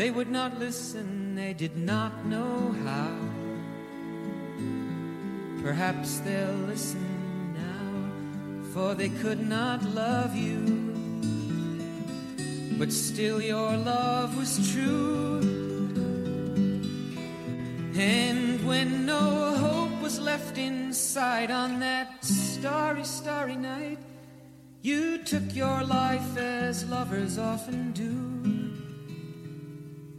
They would not listen, they did not know how. Perhaps they'll listen now, for they could not love you. But still, your love was true. And when no hope was left inside on that starry, starry night, you took your life as lovers often do.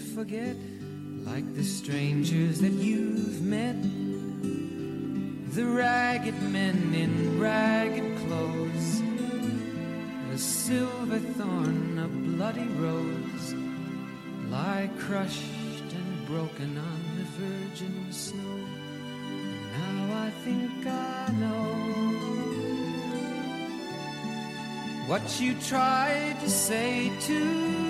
forget, like the strangers that you've met. The ragged men in ragged clothes, a silver thorn, a bloody rose, lie crushed and broken on the virgin snow. Now I think I know what you tried to say to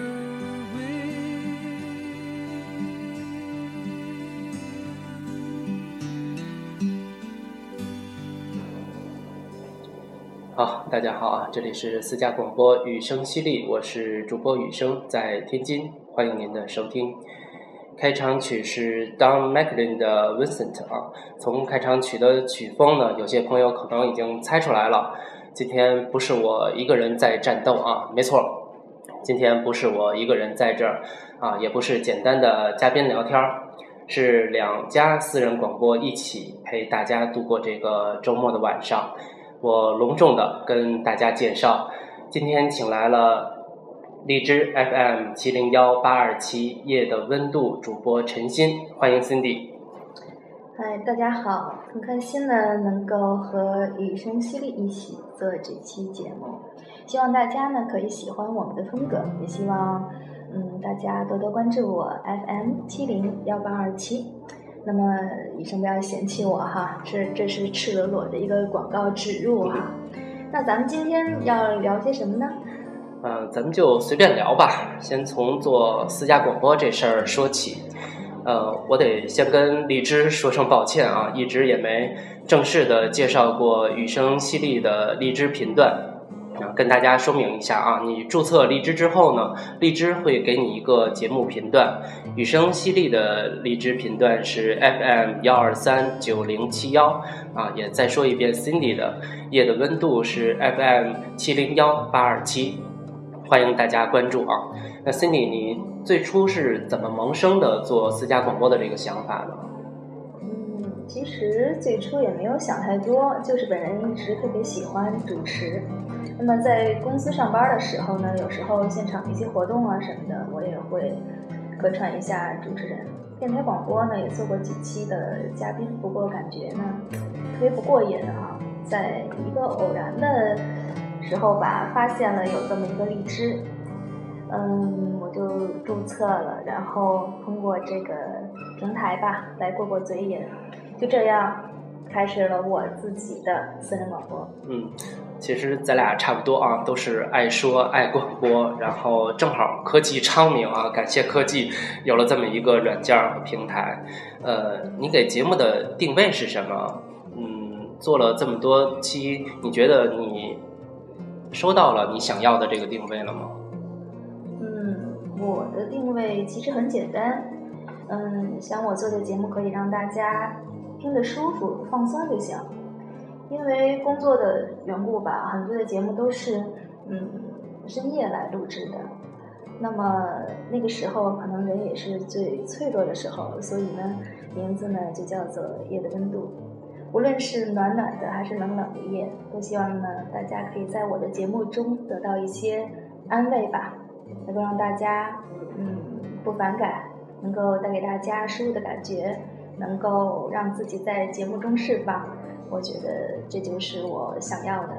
好，大家好啊，这里是私家广播雨声犀利，我是主播雨声，在天津，欢迎您的收听。开场曲是 Don McLean 的 Vincent 啊，从开场曲的曲风呢，有些朋友可能已经猜出来了。今天不是我一个人在战斗啊，没错，今天不是我一个人在这儿啊，也不是简单的嘉宾聊天儿，是两家私人广播一起陪大家度过这个周末的晚上。我隆重的跟大家介绍，今天请来了荔枝 FM 七零幺八二七夜的温度主播陈鑫，欢迎 Cindy。嗨，大家好，很开心呢，能够和雨声犀利一起做这期节目，希望大家呢可以喜欢我们的风格，也希望嗯大家多多关注我 FM 七零幺八二七。那么雨生不要嫌弃我哈，这这是赤裸裸的一个广告植入哈。那咱们今天要聊些什么呢？嗯，咱们就随便聊吧，先从做私家广播这事儿说起。呃，我得先跟荔枝说声抱歉啊，一直也没正式的介绍过雨声犀利的荔枝频段。啊，跟大家说明一下啊，你注册荔枝之后呢，荔枝会给你一个节目频段，雨声犀利的荔枝频段是 FM 幺二三九零七幺啊，也再说一遍，Cindy 的夜的温度是 FM 七零幺八二七，欢迎大家关注啊。那 Cindy，你最初是怎么萌生的做私家广播的这个想法呢？其实最初也没有想太多，就是本人一直特别喜欢主持。那么在公司上班的时候呢，有时候现场一些活动啊什么的，我也会客串一下主持人。电台广播呢也做过几期的嘉宾，不过感觉呢特别不过瘾啊。在一个偶然的时候吧，发现了有这么一个荔枝，嗯，我就注册了，然后通过这个平台吧来过过嘴瘾，就这样。开始了我自己的私人广播。嗯，其实咱俩差不多啊，都是爱说爱广播，然后正好科技昌明啊，感谢科技有了这么一个软件和平台。呃，你给节目的定位是什么？嗯，做了这么多期，你觉得你收到了你想要的这个定位了吗？嗯，我的定位其实很简单。嗯，想我做的节目可以让大家。听着舒服、放松就行。因为工作的缘故吧，很多的节目都是嗯深夜来录制的。那么那个时候可能人也是最脆弱的时候，所以呢，名字呢就叫做《夜的温度》。无论是暖暖的还是冷冷的夜，都希望呢大家可以在我的节目中得到一些安慰吧，能够让大家嗯不反感，能够带给大家舒服的感觉。能够让自己在节目中释放，我觉得这就是我想要的。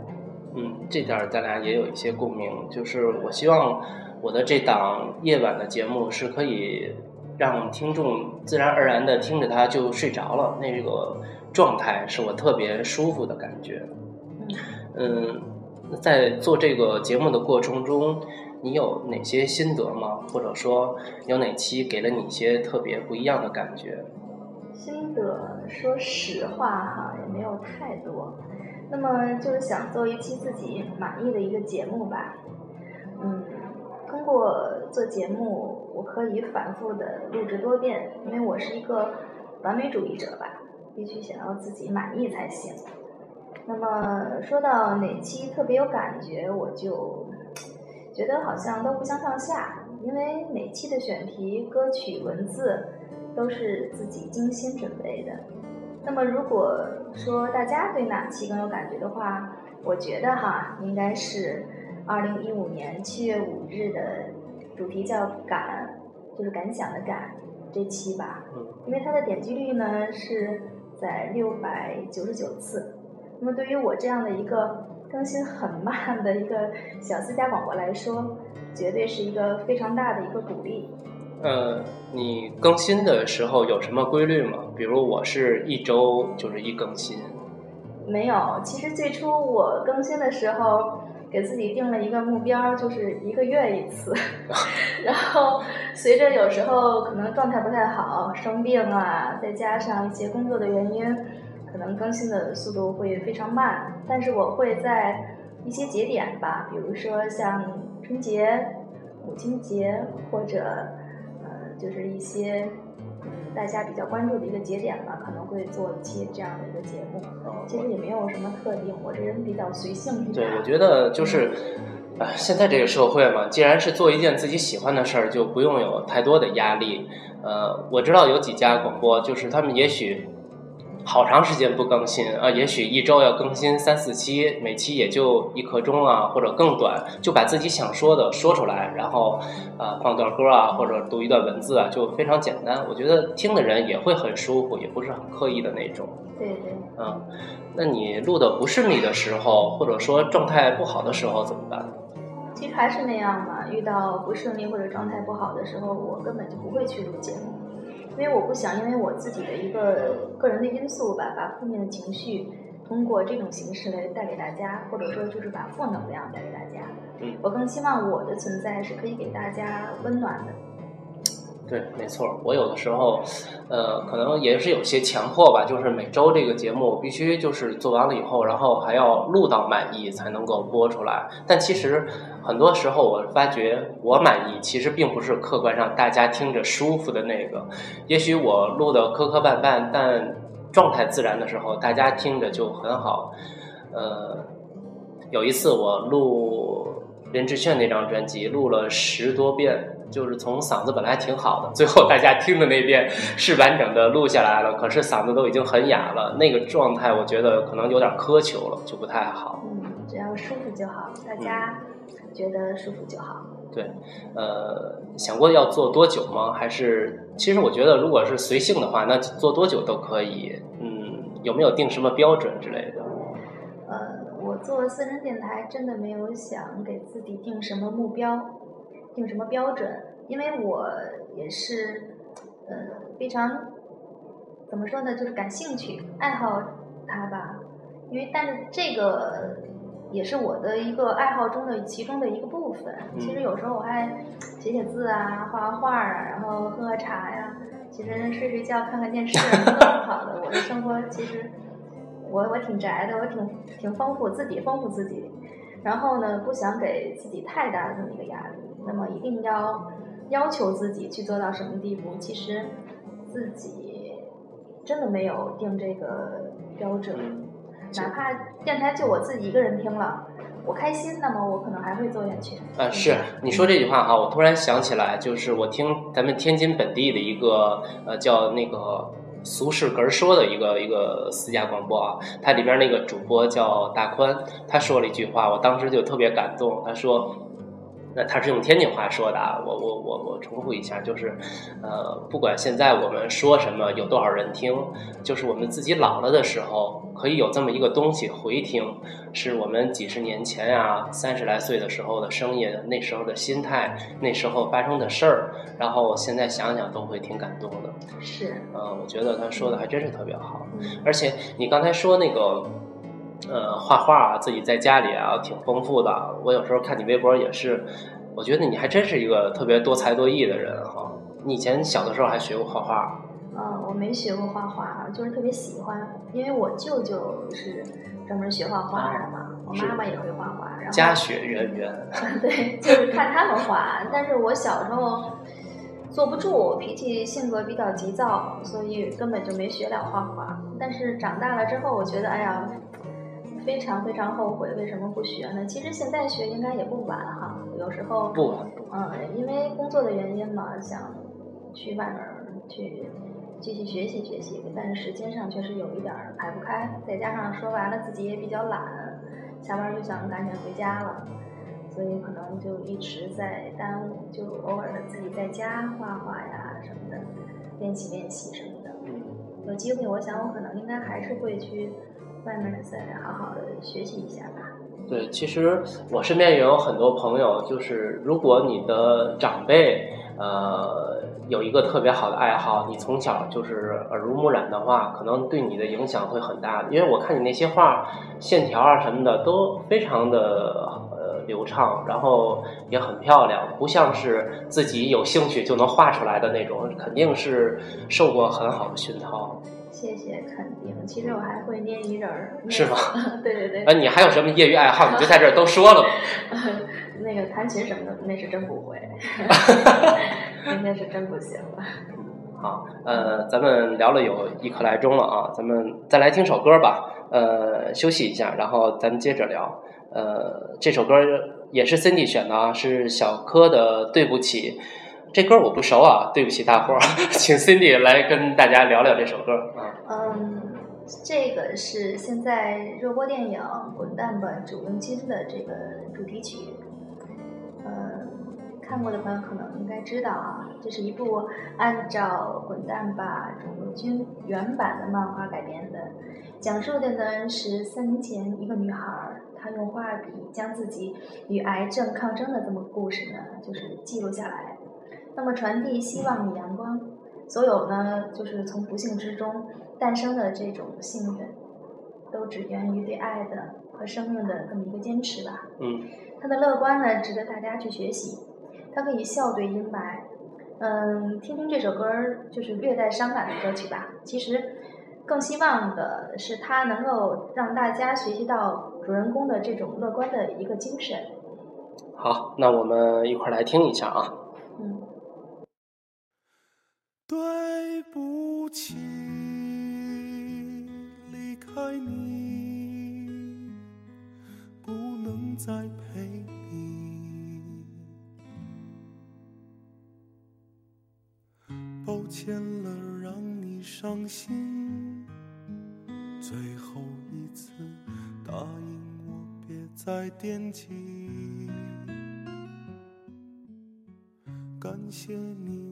嗯，这点儿咱俩也有一些共鸣，就是我希望我的这档夜晚的节目是可以让听众自然而然的听着它就睡着了，那个状态是我特别舒服的感觉。嗯，在做这个节目的过程中，你有哪些心得吗？或者说有哪期给了你一些特别不一样的感觉？心得，说实话哈，也没有太多。那么就是想做一期自己满意的一个节目吧。嗯，通过做节目，我可以反复的录制多遍，因为我是一个完美主义者吧，必须想要自己满意才行。那么说到哪期特别有感觉，我就觉得好像都不相上下，因为每期的选题、歌曲、文字。都是自己精心准备的。那么，如果说大家对哪期更有感觉的话，我觉得哈，应该是二零一五年七月五日的主题叫“感”，就是感想的“感”这期吧。因为它的点击率呢是在六百九十九次。那么，对于我这样的一个更新很慢的一个小私家广播来说，绝对是一个非常大的一个鼓励。呃，你更新的时候有什么规律吗？比如我是一周就是一更新。没有，其实最初我更新的时候，给自己定了一个目标，就是一个月一次。然后随着有时候可能状态不太好，生病啊，再加上一些工作的原因，可能更新的速度会非常慢。但是我会在一些节点吧，比如说像春节、母亲节或者。就是一些大家比较关注的一个节点吧，可能会做一期这样的一个节目。其实也没有什么特定，我这人比较随性。对，我觉得就是，啊，现在这个社会嘛，既然是做一件自己喜欢的事儿，就不用有太多的压力。呃，我知道有几家广播，就是他们也许。好长时间不更新啊，也许一周要更新三四期，每期也就一刻钟啊，或者更短，就把自己想说的说出来，然后啊放段歌啊，或者读一段文字啊，就非常简单。我觉得听的人也会很舒服，也不是很刻意的那种。对对。嗯，那你录的不顺利的时候，或者说状态不好的时候怎么办？其实还是那样嘛，遇到不顺利或者状态不好的时候，我根本就不会去录节目。因为我不想因为我自己的一个个人的因素吧，把负面的情绪通过这种形式来带给大家，或者说就是把负能量带给大家。嗯我更希望我的存在是可以给大家温暖的。对，没错。我有的时候，呃，可能也是有些强迫吧，就是每周这个节目必须就是做完了以后，然后还要录到满意才能够播出来。但其实很多时候我发觉，我满意其实并不是客观上大家听着舒服的那个。也许我录的磕磕绊绊，但状态自然的时候，大家听着就很好。呃，有一次我录林志炫那张专辑，录了十多遍。就是从嗓子本来挺好的，最后大家听的那遍是完整的录下来了，可是嗓子都已经很哑了，那个状态我觉得可能有点苛求了，就不太好。嗯，只要舒服就好，大家觉得舒服就好。对，呃，想过要做多久吗？还是其实我觉得，如果是随性的话，那做多久都可以。嗯，有没有定什么标准之类的？呃，我做私人电台真的没有想给自己定什么目标。定什么标准？因为我也是，呃，非常怎么说呢，就是感兴趣、爱好它吧。因为但是这个也是我的一个爱好中的其中的一个部分。其实有时候我还写写字啊，画画画啊，然后喝喝茶呀。其实睡睡觉、看看电视都挺好的。我的生活其实我我挺宅的，我挺挺丰富，自己丰富自己。然后呢，不想给自己太大的这么一个压力。那么一定要要求自己去做到什么地步？其实自己真的没有定这个标准，哪怕电台就我自己一个人听了，我开心，那么我可能还会做下去。啊，是你说这句话哈，我突然想起来，就是我听咱们天津本地的一个呃叫那个俗世哏说的一个一个私家广播啊，它里边那个主播叫大宽，他说了一句话，我当时就特别感动，他说。那他是用天津话说的啊，我我我我重复一下，就是，呃，不管现在我们说什么，有多少人听，就是我们自己老了的时候，可以有这么一个东西回听，是我们几十年前啊，三十来岁的时候的声音，那时候的心态，那时候发生的事儿，然后现在想想都会挺感动的。是，呃，我觉得他说的还真是特别好，而且你刚才说那个。呃，画画啊自己在家里啊，挺丰富的。我有时候看你微博也是，我觉得你还真是一个特别多才多艺的人哈。你以前小的时候还学过画画？嗯，我没学过画画，就是特别喜欢，因为我舅舅是专门学画画的嘛，我妈妈也会画画。然后家学渊源。对，就是看他们画。但是我小时候坐不住，脾气性格比较急躁，所以根本就没学了画画。但是长大了之后，我觉得，哎呀。非常非常后悔，为什么不学呢？其实现在学应该也不晚哈。有时候不晚，嗯，因为工作的原因嘛，想去外面去继续学习学习，但是时间上确实有一点排不开。再加上说白了自己也比较懒，下班就想赶紧回家了，所以可能就一直在耽误，就偶尔的自己在家画画呀什么的，练习练习什么的。有机会，我想我可能应该还是会去。外面再好好的学习一下吧。对，其实我身边也有很多朋友，就是如果你的长辈呃有一个特别好的爱好，你从小就是耳濡目染的话，可能对你的影响会很大。因为我看你那些画，线条啊什么的都非常的呃流畅，然后也很漂亮，不像是自己有兴趣就能画出来的那种，肯定是受过很好的熏陶。谢谢肯定，其实我还会捏泥人儿。是吗？对对对。啊，你还有什么业余爱好？你就在这儿都说了吧。那个弹琴什么的，那是真不会。今天是真不行了。好，呃，咱们聊了有一刻来钟了啊，咱们再来听首歌吧。呃，休息一下，然后咱们接着聊。呃，这首歌也是 Cindy 选的啊，是小柯的《对不起》。这歌我不熟啊，对不起大伙儿，请 Cindy 来跟大家聊聊这首歌。嗯，这个是现在热播电影《滚蛋吧，主人君》的这个主题曲。嗯，看过的朋友可能应该知道啊，这是一部按照《滚蛋吧，主人君》原版的漫画改编的，讲述的呢是三年前一个女孩，她用画笔将自己与癌症抗争的这么故事呢，就是记录下来。那么传递希望与阳光，所有呢，就是从不幸之中诞生的这种幸运，都只源于对爱的和生命的这么一个坚持吧。嗯他的乐观呢，值得大家去学习。他可以笑对阴霾。嗯，听听这首歌儿，就是略带伤感的歌曲吧。其实更希望的是，他能够让大家学习到主人公的这种乐观的一个精神。好，那我们一块儿来听一下啊。对不起，离开你，不能再陪你。抱歉了，让你伤心。最后一次，答应我别再惦记。感谢你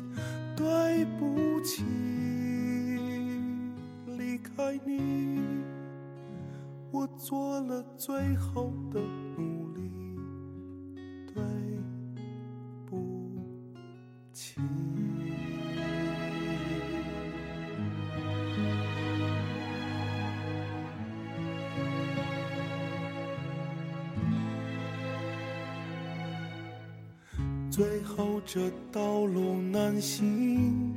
做了最后的努力，对不起。最后这道路难行，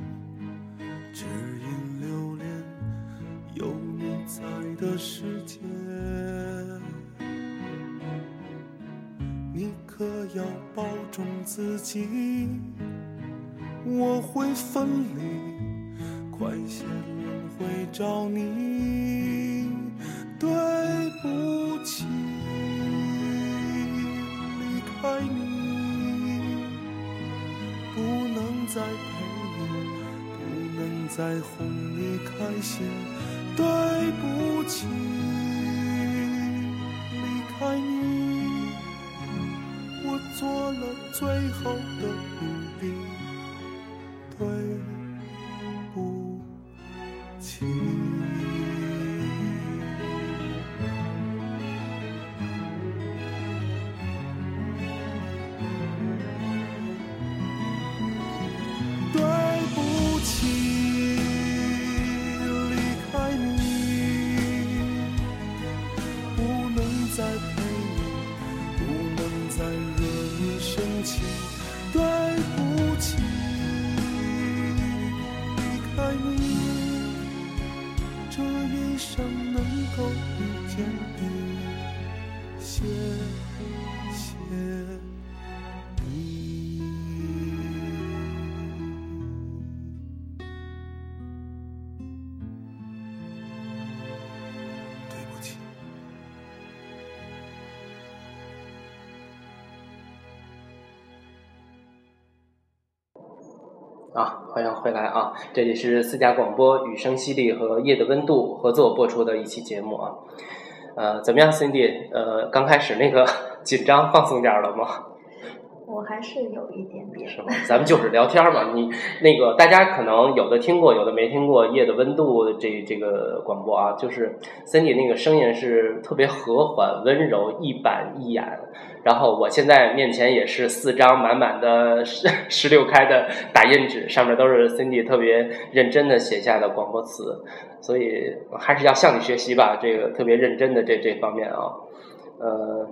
只因留恋有你在的世界。要保重自己，我会分离，快些轮回找你。对不起，离开你，不能再陪你，不能再哄你开心。对不起，最后的这一生能够遇见你，谢谢你。回来啊！这里是四家广播雨声犀利和夜的温度合作播出的一期节目啊。呃，怎么样，Cindy？呃，刚开始那个紧张放松点了吗？我还是有一点点。是吗？咱们就是聊天嘛。你那个大家可能有的听过，有的没听过《夜的温度》这这个广播啊，就是 Cindy 那个声音是特别和缓、温柔、一板一眼。然后我现在面前也是四张满满的十十六开的打印纸，上面都是 Cindy 特别认真的写下的广播词，所以还是要向你学习吧，这个特别认真的这这方面啊，呃。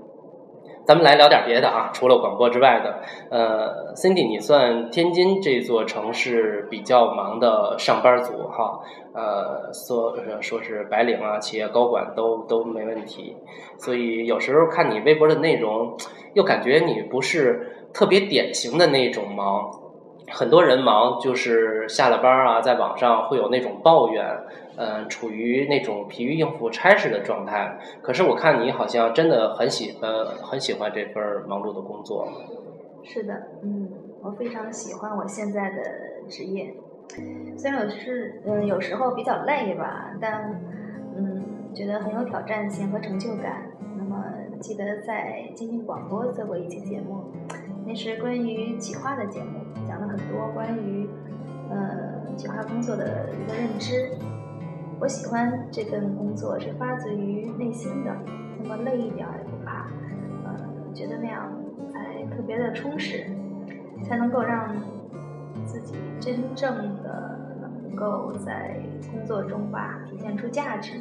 咱们来聊点别的啊，除了广播之外的，呃，Cindy，你算天津这座城市比较忙的上班族哈，呃，说说是白领啊，企业高管都都没问题，所以有时候看你微博的内容，又感觉你不是特别典型的那种忙。很多人忙，就是下了班啊，在网上会有那种抱怨，嗯、处于那种疲于应付差事的状态。可是我看你好像真的很喜欢，很喜欢这份忙碌的工作。是的，嗯，我非常喜欢我现在的职业，虽然有时嗯有时候比较累吧，但嗯觉得很有挑战性和成就感。那么记得在京津广播做过一期节目，那是关于企划的节目，讲了很多关于呃，企划工作的一个认知。我喜欢这份工作是发自于内心的，那么累一点儿也不怕，呃，觉得那样才特别的充实，才能够让自己真正的能够在工作中吧体现出价值。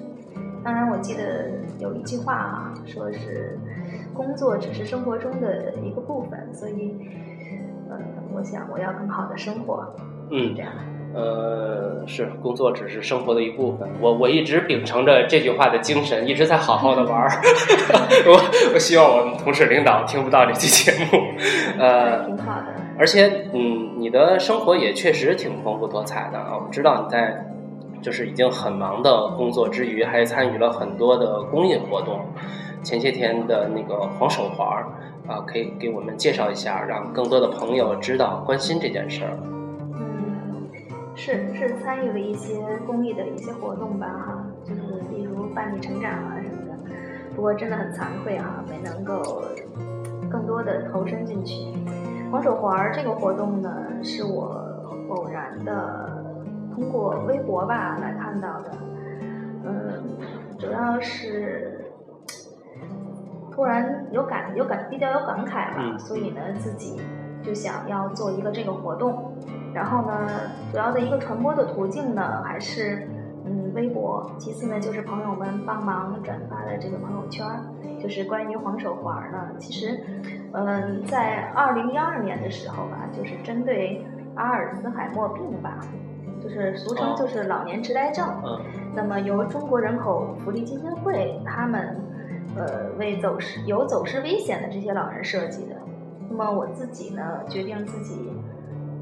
当然，我记得有一句话啊，说是工作只是生活中的一个部分，所以，呃，我想我要更好的生活，嗯这样。呃，是工作只是生活的一部分。我我一直秉承着这句话的精神，一直在好好的玩儿。我我希望我们同事领导听不到这期节目。呃，挺好的。而且嗯，你的生活也确实挺丰富多彩的啊。我知道你在就是已经很忙的工作之余，还参与了很多的公益活动。前些天的那个黄手环儿啊，可以给我们介绍一下，让更多的朋友知道关心这件事儿。嗯，是是参与了一些公益的一些活动吧，哈，就是例如伴你成长啊什么的。不过真的很惭愧啊，没能够更多的投身进去。黄手环儿这个活动呢，是我偶然的通过微博吧来看到的。嗯，主要是突然有感有感比较有感慨吧，嗯所以呢自己就想要做一个这个活动。然后呢，主要的一个传播的途径呢，还是嗯微博，其次呢就是朋友们帮忙转发的这个朋友圈儿，就是关于黄手环呢，其实嗯在二零一二年的时候吧，就是针对阿尔茨海默病吧，就是俗称就是老年痴呆症，嗯。那么由中国人口福利基金会他们呃为走失有走失危险的这些老人设计的。那么我自己呢，决定自己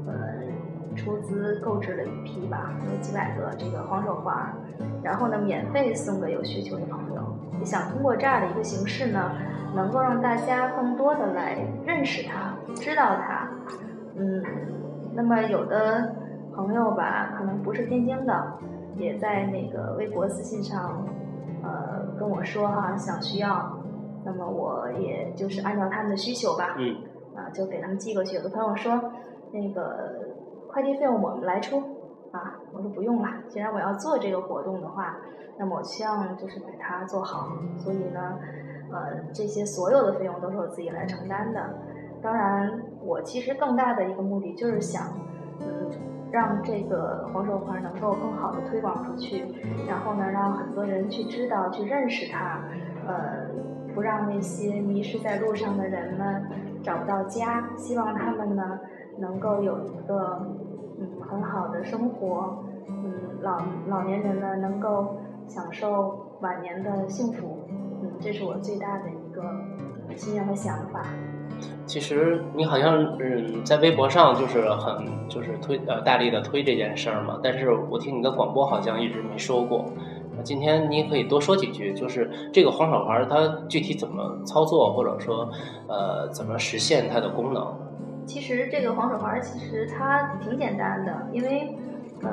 呃出资购置了一批吧，有几百个这个黄手环儿，然后呢免费送给有需求的朋友。也想通过这样的一个形式呢，能够让大家更多的来认识它，知道它。嗯，那么有的朋友吧，可能不是天津的，也在那个微博私信上，呃，跟我说哈，想需要，那么我也就是按照他们的需求吧，嗯啊，就给他们寄过去。有的朋友说，那个快递费用我们来出，啊，我说不用了，既然我要做这个活动的话，那么我希望就是把它做好，所以呢，呃，这些所有的费用都是我自己来承担的。当然，我其实更大的一个目的就是想，嗯，让这个黄手环能够更好的推广出去，然后呢，让很多人去知道、去认识它，呃，不让那些迷失在路上的人们找不到家。希望他们呢能够有一个嗯很好的生活，嗯，老老年人呢能够享受晚年的幸福，嗯，这是我最大的一个心愿和想法。其实你好像嗯在微博上就是很就是推呃大力的推这件事儿嘛，但是我听你的广播好像一直没说过。那今天你可以多说几句，就是这个黄手环它具体怎么操作，或者说呃怎么实现它的功能？其实这个黄手环其实它挺简单的，因为呃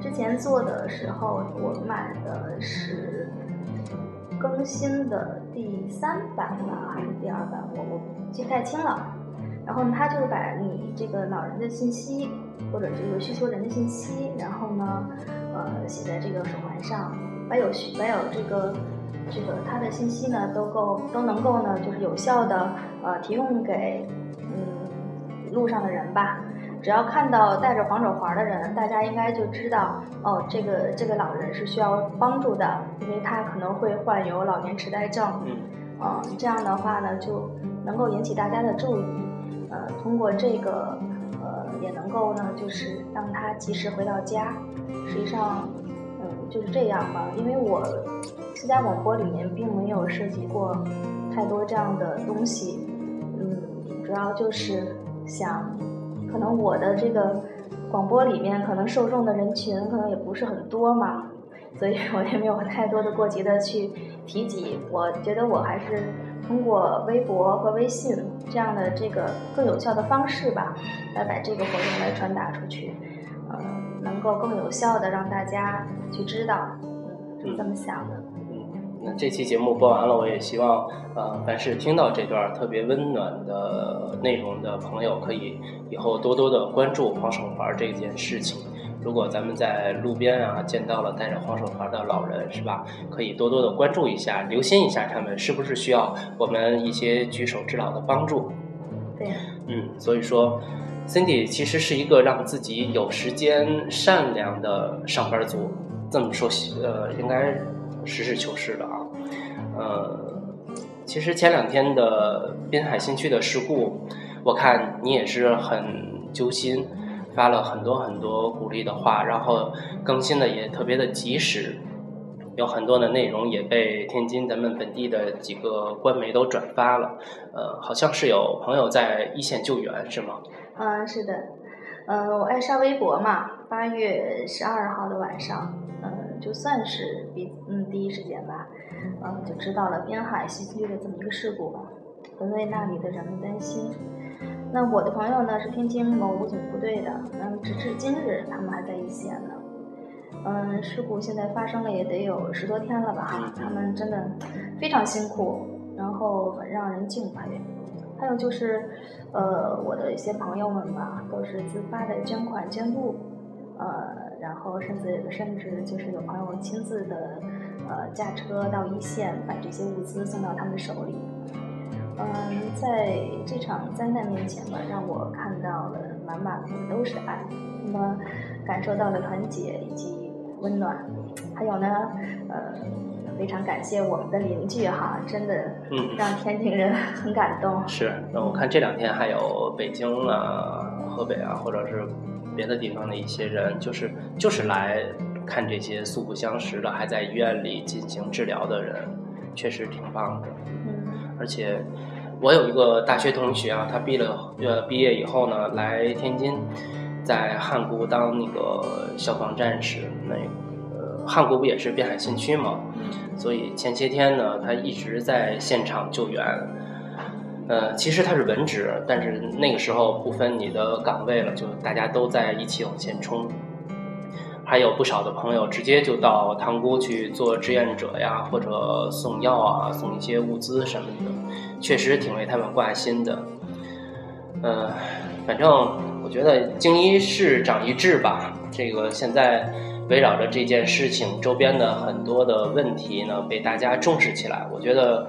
之前做的时候我买的是更新的第三版吧，还是第二版，我我记不太清了。然后呢，它就是把你这个老人的信息或者这个需求人的信息，然后呢，呃，写在这个手环上，把有需把有这个这个他的信息呢，都够都能够呢，就是有效的呃提供给路上的人吧。只要看到戴着黄手环的人，大家应该就知道哦，这个这个老人是需要帮助的，因为他可能会患有老年痴呆症。嗯呃，这样的话呢，就能够引起大家的注意，呃，通过这个，呃，也能够呢，就是让他及时回到家。实际上，嗯，就是这样吧，因为我私家广播里面并没有涉及过太多这样的东西，嗯，主要就是想，可能我的这个广播里面可能受众的人群可能也不是很多嘛，所以我也没有太多的过激的去提及。我觉得我还是通过微博和微信这样的这个更有效的方式吧，来把这个活动来传达出去，呃，能够更有效的让大家去知道，嗯，是这么想的。嗯，那这期节目播完了，我也希望呃，凡是听到这段特别温暖的内容的朋友，可以以后多多的关注黄手环这件事情。如果咱们在路边啊见到了戴着黄手环的老人，是吧？可以多多的关注一下，留心一下他们是不是需要我们一些举手之劳的帮助。对，嗯，所以说，Cindy 其实是一个让自己有时间善良的上班族。这么说，呃，应该实事求是的啊。呃，其实前两天的滨海新区的事故，我看你也是很揪心。发了很多很多鼓励的话，然后更新的也特别的及时，有很多的内容也被天津咱们本地的几个官媒都转发了。呃，好像是有朋友在一线救援，是吗？嗯，是的。嗯，我爱刷微博嘛，八月十二号的晚上，嗯，就算是比嗯第一时间吧，嗯，就知道了滨海西区的这么一个事故吧，很为那里的人们担心。那我的朋友呢是天津某武警部队的，嗯，直至今日他们还在一线呢。嗯，事故现在发生了也得有十多天了吧？哈，他们真的非常辛苦，然后很让人敬佩。还有就是，呃，我的一些朋友们吧，都是自发的捐款捐物，呃，然后甚至甚至就是有朋友亲自的呃驾车到一线，把这些物资送到他们手里。嗯，在这场灾难面前吧，让我看到了满满的都是爱，那么感受到了团结以及温暖。还有呢，呃，非常感谢我们的邻居哈，真的，嗯，让天津人很感动。是，那我看这两天还有北京啊、河北啊，或者是别的地方的一些人，就是就是来看这些素不相识的还在医院里进行治疗的人，确实挺棒的。嗯而且，我有一个大学同学啊，他毕了呃毕业以后呢，来天津，在汉沽当那个消防战士。那呃，汉沽不也是滨海新区吗？所以前些天呢，他一直在现场救援。呃，其实他是文职，但是那个时候不分你的岗位了，就大家都在一起往前冲。还有不少的朋友直接就到塘沽去做志愿者呀，或者送药啊，送一些物资什么的，确实挺为他们挂心的。嗯，反正我觉得经一事长一智吧。这个现在围绕着这件事情周边的很多的问题呢，被大家重视起来，我觉得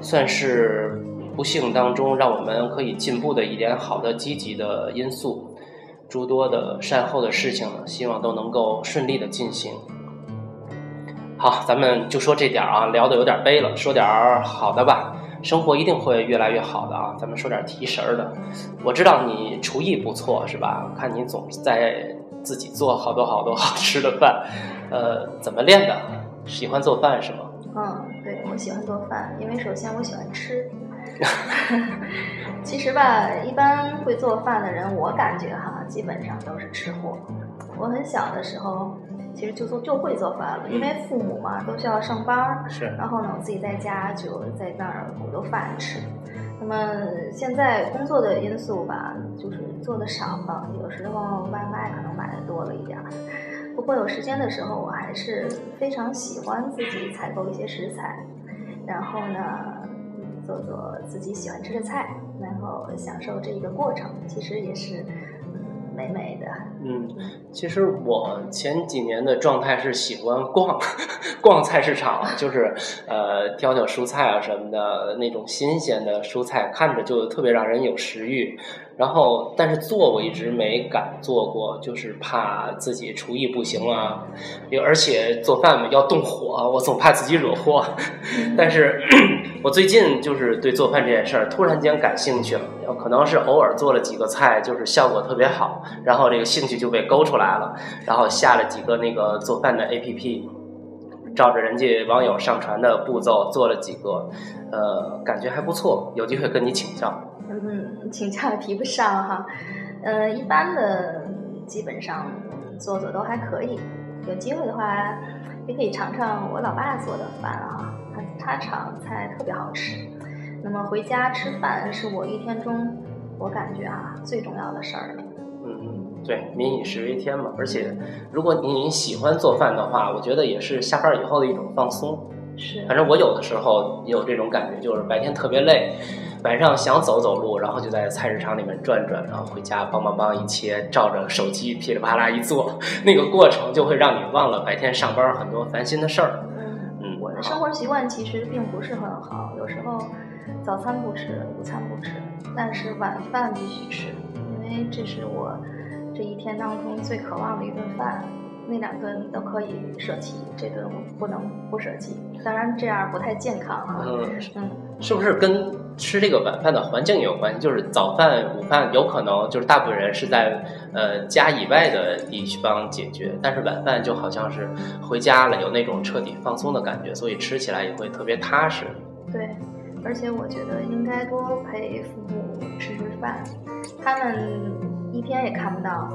算是不幸当中让我们可以进步的一点好的积极的因素。诸多的善后的事情呢，希望都能够顺利的进行。好，咱们就说这点啊，聊的有点悲了，说点儿好的吧。生活一定会越来越好的啊，咱们说点提神儿的。我知道你厨艺不错是吧？看你总在自己做好多好多好吃的饭，呃，怎么练的？喜欢做饭是吗？嗯，对，我喜欢做饭，因为首先我喜欢吃。其实吧，一般会做饭的人，我感觉哈，基本上都是吃货。我很小的时候，其实就做就会做饭了，因为父母嘛都需要上班，是。然后呢，我自己在家就在那儿鼓捣饭吃。那么现在工作的因素吧，就是做的少了，有时候外卖可能买的多了一点儿。不过有时间的时候，我还是非常喜欢自己采购一些食材，然后呢。做做自己喜欢吃的菜，然后享受这一个过程，其实也是美美的。嗯，其实我前几年的状态是喜欢逛 逛菜市场，就是呃挑挑蔬菜啊什么的，那种新鲜的蔬菜看着就特别让人有食欲。然后，但是做我一直没敢做过，就是怕自己厨艺不行啊，而且做饭嘛要动火，我总怕自己惹祸。但是，我最近就是对做饭这件事儿突然间感兴趣了，可能是偶尔做了几个菜，就是效果特别好，然后这个兴趣就被勾出来了，然后下了几个那个做饭的 APP，照着人家网友上传的步骤做了几个，呃，感觉还不错，有机会跟你请教。嗯，请假提不上哈，呃，一般的基本上做做都还可以，有机会的话也可以尝尝我老爸做的饭啊，他他炒菜特别好吃。那么回家吃饭是我一天中我感觉啊最重要的事儿了。嗯，对，民以食为天嘛，而且如果你喜欢做饭的话，我觉得也是下班以后的一种放松。是，反正我有的时候有这种感觉，就是白天特别累，晚上想走走路，然后就在菜市场里面转转，然后回家梆梆梆一切，照着手机噼里啪啦一做，那个过程就会让你忘了白天上班很多烦心的事儿。生活习惯其实并不是很好，有时候早餐不吃，午餐不吃，但是晚饭必须吃，因为这是我这一天当中最渴望的一顿饭。那两顿都可以舍弃，这顿我不能不舍弃。当然这样不太健康啊。嗯嗯，是不是跟吃这个晚饭的环境有关系？就是早饭、午饭有可能就是大部分人是在呃家以外的地方解决，但是晚饭就好像是回家了，有那种彻底放松的感觉，所以吃起来也会特别踏实。对，而且我觉得应该多陪父母吃吃饭，他们一天也看不到。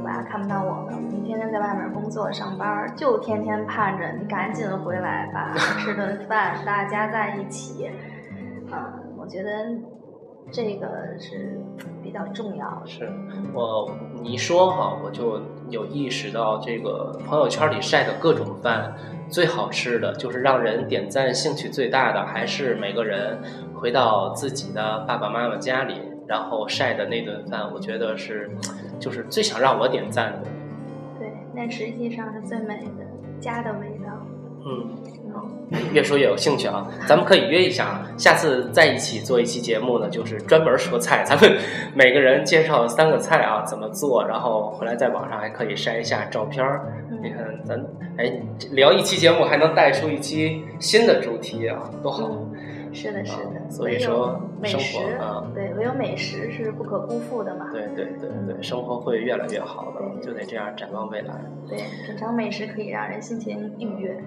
对吧？看不到我们，你天天在外面工作上班，就天天盼着你赶紧回来吧，吃顿饭，大家在一起。啊，我觉得这个是比较重要。是我你说哈，我就有意识到，这个朋友圈里晒的各种饭，最好吃的就是让人点赞兴趣最大的，还是每个人回到自己的爸爸妈妈家里。然后晒的那顿饭，我觉得是，就是最想让我点赞的。对，那实际上是最美的家的味道。嗯，越说越有兴趣啊！咱们可以约一下，下次在一起做一期节目呢，就是专门说菜，咱们每个人介绍三个菜啊，怎么做，然后回来在网上还可以晒一下照片儿。你看，咱哎聊一期节目，还能带出一期新的主题啊，多好！是的，是的，所以说美食啊，对，唯有美食是不可辜负的嘛。对对对对，生活会越来越好的，就得这样展望未来。对，品尝美食可以让人心情愉悦。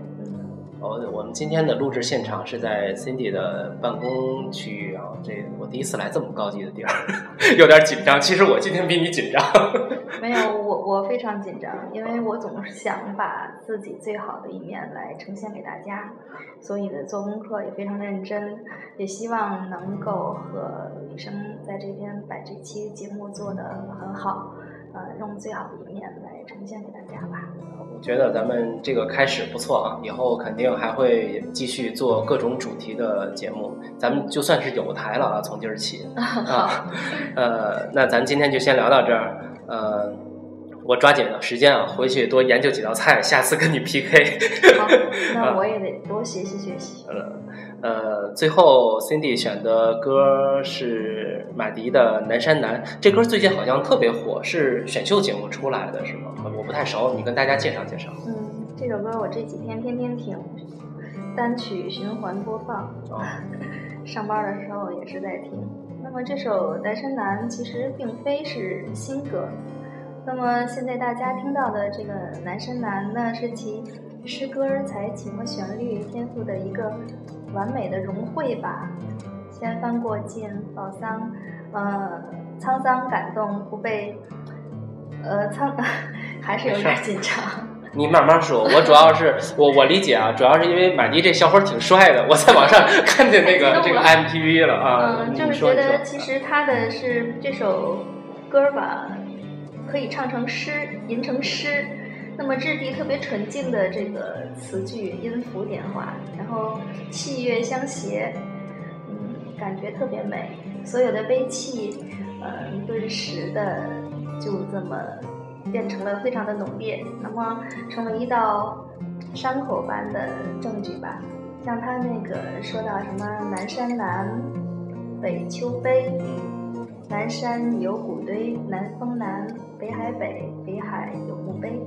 我。我们今天的录制现场是在 Cindy 的办公区域啊，这我第一次来这么高级的地儿，有点紧张。其实我今天比你紧张。没有，我我非常紧张，因为我总是想把自己最好的一面来呈现给大家，所以呢，做功课也非常认真，也希望能够和女生在这边把这期节目做得很好。呃，用最好的一面来呈现给大家吧。我觉得咱们这个开始不错啊，以后肯定还会继续做各种主题的节目。咱们就算是有台了啊，从今儿起 啊。呃，那咱今天就先聊到这儿。呃，我抓紧时间啊，回去多研究几道菜，下次跟你 PK。好，那我也得多学习学习。呃，最后 Cindy 选的歌是马迪的《南山南》，这歌最近好像特别火，是选秀节目出来的，是吗？我不太熟，你跟大家介绍介绍。嗯，这首歌我这几天天天听，单曲循环播放，上班的时候也是在听。那么这首《南山南》其实并非是新歌，那么现在大家听到的这个《南山南》呢，是其诗歌才情和旋律天赋的一个。完美的融汇吧，千帆过尽，宝桑，呃，沧桑感动，不被，呃，沧，还是有点紧张。你慢慢说，我主要是我我理解啊，主要是因为满迪这小伙挺帅的，我在网上 看见那个这个 MTV 了啊。嗯，就是觉得其实他的是这首歌吧，可以唱成诗，吟成诗。那么质地特别纯净的这个词句，音符点化，然后器乐相携，嗯，感觉特别美。所有的悲戚，呃，顿时的就这么变成了非常的浓烈，那么成为一道伤口般的证据吧。像他那个说到什么南山南，北秋悲，南山有古堆，南风南，北海北，北海有墓碑。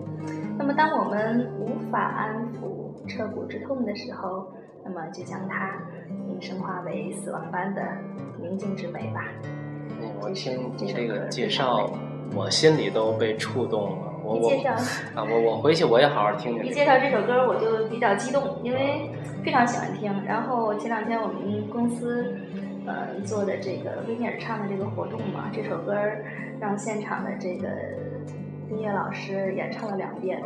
那么，当我们无法安抚彻骨之痛的时候，那么就将它升华为死亡般的宁静之美吧。嗯，我听这个介绍，我心里都被触动了。我我啊，我我回去我也好好听听。一介绍这首歌，我就比较激动，因为非常喜欢听。然后前两天我们公司呃做的这个维尼尔唱的这个活动嘛，这首歌让现场的这个。音乐老师演唱了两遍，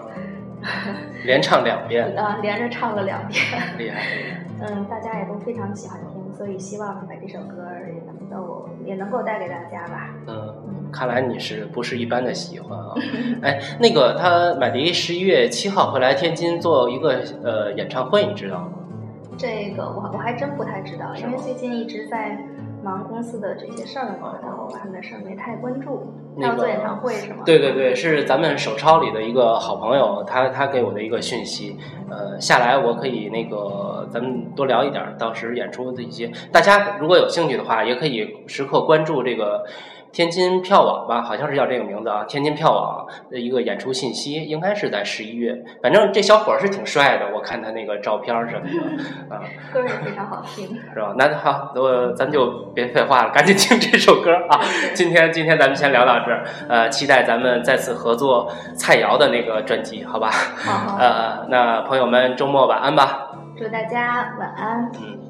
连唱两遍啊，连着唱了两遍，厉害！嗯，大家也都非常喜欢听，所以希望把这首歌也能够也能够带给大家吧。嗯，看来你是不是一般的喜欢啊？哎，那个他马迪十一月七号会来天津做一个呃演唱会，你知道吗？这个我我还真不太知道，因为最近一直在忙公司的这些事儿嘛，然后他们的事儿没太关注。他要做演唱会是吗？对对对，是咱们手抄里的一个好朋友，他他给我的一个讯息，呃，下来我可以那个咱们多聊一点，到时演出的一些，大家如果有兴趣的话，也可以时刻关注这个。天津票网吧，好像是叫这个名字啊。天津票网的一个演出信息，应该是在十一月。反正这小伙儿是挺帅的，我看他那个照片什么的啊。歌也非常好听，是吧？那好，我咱就别废话了，赶紧听这首歌啊。今天今天咱们先聊到这儿，呃，期待咱们再次合作蔡瑶的那个专辑，好吧？好。呃，那朋友们周末晚安吧。祝大家晚安。嗯。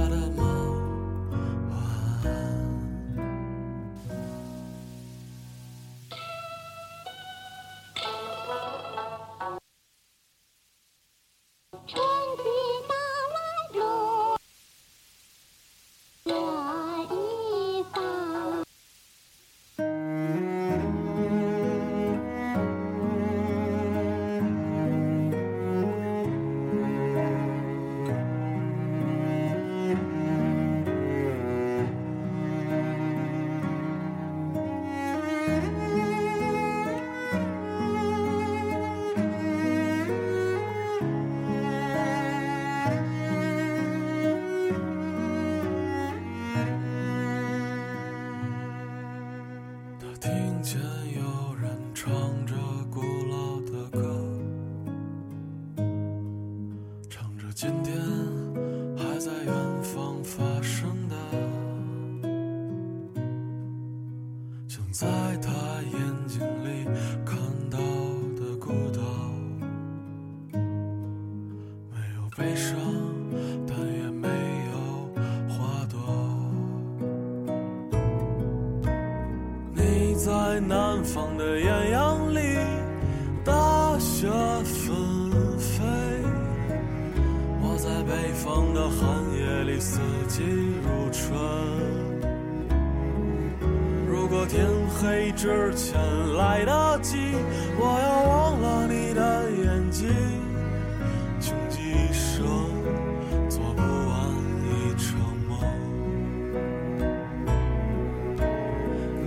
在北方的寒夜里，四季如春。如果天黑之前来得及，我要忘了你的眼睛，穷极一生做不完一场梦。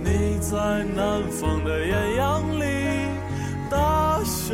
你在南方的艳阳里，大雪